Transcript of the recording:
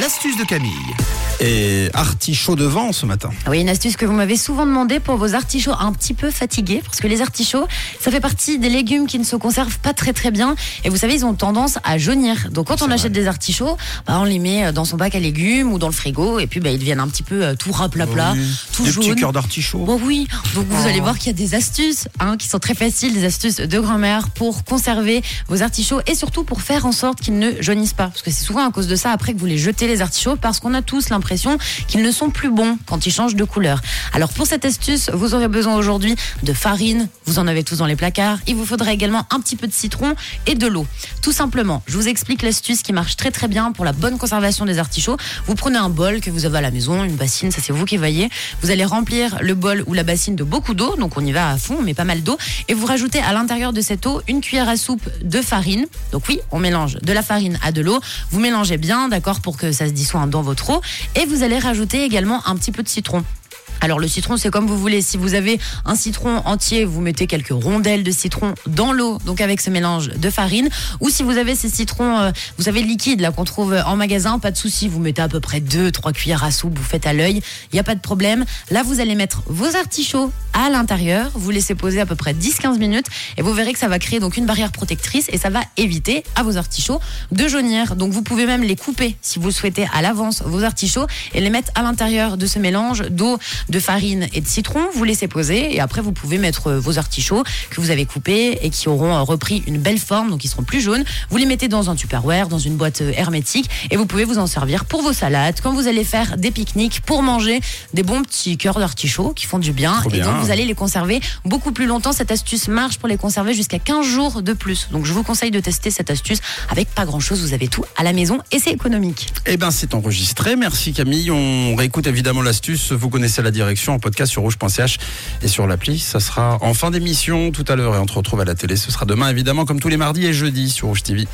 L'astuce de Camille. Et artichaut de vent ce matin. Oui, une astuce que vous m'avez souvent demandé pour vos artichauts un petit peu fatigués, parce que les artichauts, ça fait partie des légumes qui ne se conservent pas très très bien, et vous savez, ils ont tendance à jaunir. Donc quand on achète des artichauts, bah, on les met dans son bac à légumes ou dans le frigo, et puis bah, ils deviennent un petit peu euh, tout raplapla, Oui. tout Des jaune. petits cœurs d'artichaut. Bon oui, donc vous Oh. allez voir qu'il y a des astuces hein, qui sont très faciles, des astuces de grand-mère pour conserver vos artichauts et surtout pour faire en sorte qu'ils ne jaunissent pas. Parce que c'est souvent à cause de ça après que vous les jetez les artichauts parce qu'on a tous l'impression qu'ils ne sont plus bons quand ils changent de couleur. Alors pour cette astuce, vous aurez besoin aujourd'hui de farine, vous en avez tous dans les placards. Il vous faudra également un petit peu de citron et de l'eau. Tout simplement, je vous explique l'astuce qui marche très très bien pour la bonne conservation des artichauts. Vous prenez un bol que vous avez à la maison, une bassine, ça c'est vous qui voyez. Vous allez remplir le bol ou la bassine de beaucoup d'eau, donc on y va à fond, on met pas mal d'eau, et vous rajoutez à l'intérieur de cette eau une cuillère à soupe de farine. Donc oui, on mélange de la farine à de l'eau. Vous mélangez bien, d'accord, pour que ça se dissoie dans votre eau, et vous allez rajouter également un petit peu de citron. Alors le citron, c'est comme vous voulez. Si vous avez un citron entier, vous mettez quelques rondelles de citron dans l'eau, donc avec ce mélange de farine. Ou si vous avez ces citrons, euh, vous savez liquides là qu'on trouve en magasin, pas de souci. Vous mettez à peu près 2-3 cuillères à soupe, vous faites à l'œil, il n'y a pas de problème. Là, vous allez mettre vos artichauts à l'intérieur, vous laissez poser à peu près 10-15 minutes et vous verrez que ça va créer donc une barrière protectrice et ça va éviter à vos artichauts de jaunir. Donc vous pouvez même les couper si vous souhaitez à l'avance vos artichauts et les mettre à l'intérieur de ce mélange d'eau, de farine et de citron. Vous laissez poser et après vous pouvez mettre euh, vos artichauts que vous avez coupés et qui auront euh, repris une belle forme, donc ils seront plus jaunes. Vous les mettez dans un tupperware, dans une boîte euh, hermétique et vous pouvez vous en servir pour vos salades, quand vous allez faire des pique-niques, pour manger des bons petits cœurs d'artichauts qui font du bien. Trop et bien. donc vous allez les conserver beaucoup plus longtemps. Cette astuce marche pour les conserver jusqu'à 15 jours de plus. Donc je vous conseille de tester cette astuce avec pas grand chose. Vous avez tout à la maison et c'est économique. Eh ben c'est enregistré. Merci Camille. On réécoute évidemment l'astuce. Vous connaissez la direction en podcast sur rouge.ch et sur l'appli. Ça sera en fin d'émission tout à l'heure et on se retrouve à la télé. Ce sera demain évidemment comme tous les mardis et jeudis sur Rouge TV.